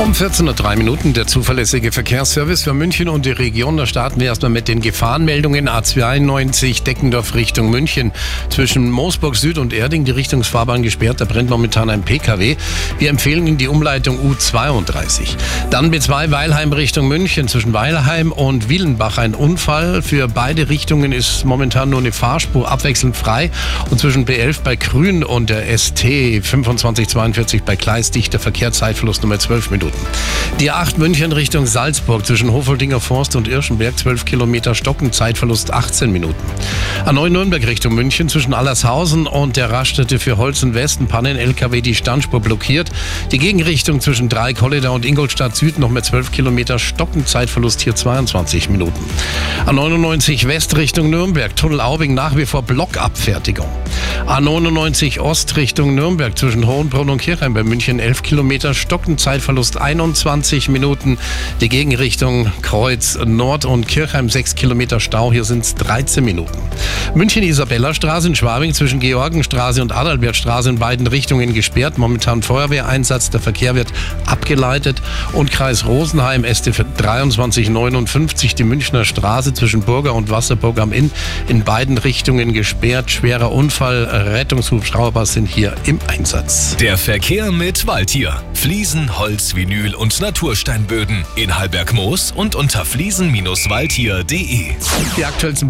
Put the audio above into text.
Um 14.03 Minuten der zuverlässige Verkehrsservice für München und die Region. Da starten wir erstmal mit den Gefahrenmeldungen. A92 Deckendorf Richtung München. Zwischen Moosburg Süd und Erding die Richtungsfahrbahn gesperrt. Da brennt momentan ein PKW. Wir empfehlen Ihnen die Umleitung U32. Dann B2 Weilheim Richtung München. Zwischen Weilheim und Wielenbach ein Unfall. Für beide Richtungen ist momentan nur eine Fahrspur abwechselnd frei. Und zwischen B11 bei Grün und der ST 2542 bei Kleist dichter Verkehr Zeitverlust Nummer 12 Minuten. Die A8 München Richtung Salzburg zwischen Hofoldinger Forst und Irschenberg 12 Kilometer Stocken, Zeitverlust 18 Minuten. A9 Nürnberg Richtung München zwischen Allershausen und der Raststätte für Holzen Westen Pannen LKW die Standspur blockiert. Die Gegenrichtung zwischen Dreikolleder und Ingolstadt Süd noch mehr 12 Kilometer Stocken, Zeitverlust hier 22 Minuten. A99 West Richtung Nürnberg, Tunnel Aubing nach wie vor Blockabfertigung. A99 Ost Richtung Nürnberg zwischen Hohenbrunn und Kirchheim bei München 11 Kilometer Stocken, Zeitverlust 21 Minuten. Die Gegenrichtung Kreuz Nord und Kirchheim 6 Kilometer Stau. Hier sind es 13 Minuten. München Isabella Straße in Schwabing zwischen Georgenstraße und Adalbertstraße in beiden Richtungen gesperrt. Momentan Feuerwehreinsatz. Der Verkehr wird abgeleitet. Und Kreis Rosenheim STF 2359 die Münchner Straße zwischen Burger und Wasserburg am Inn in beiden Richtungen gesperrt. Schwerer Unfall. Rettungshubschrauber sind hier im Einsatz. Der Verkehr mit Waldtier. Fliesen, Holz, Vinyl und Natursteinböden in Halberg-Moos und unter fliesen-waldtier.de. Die aktuellsten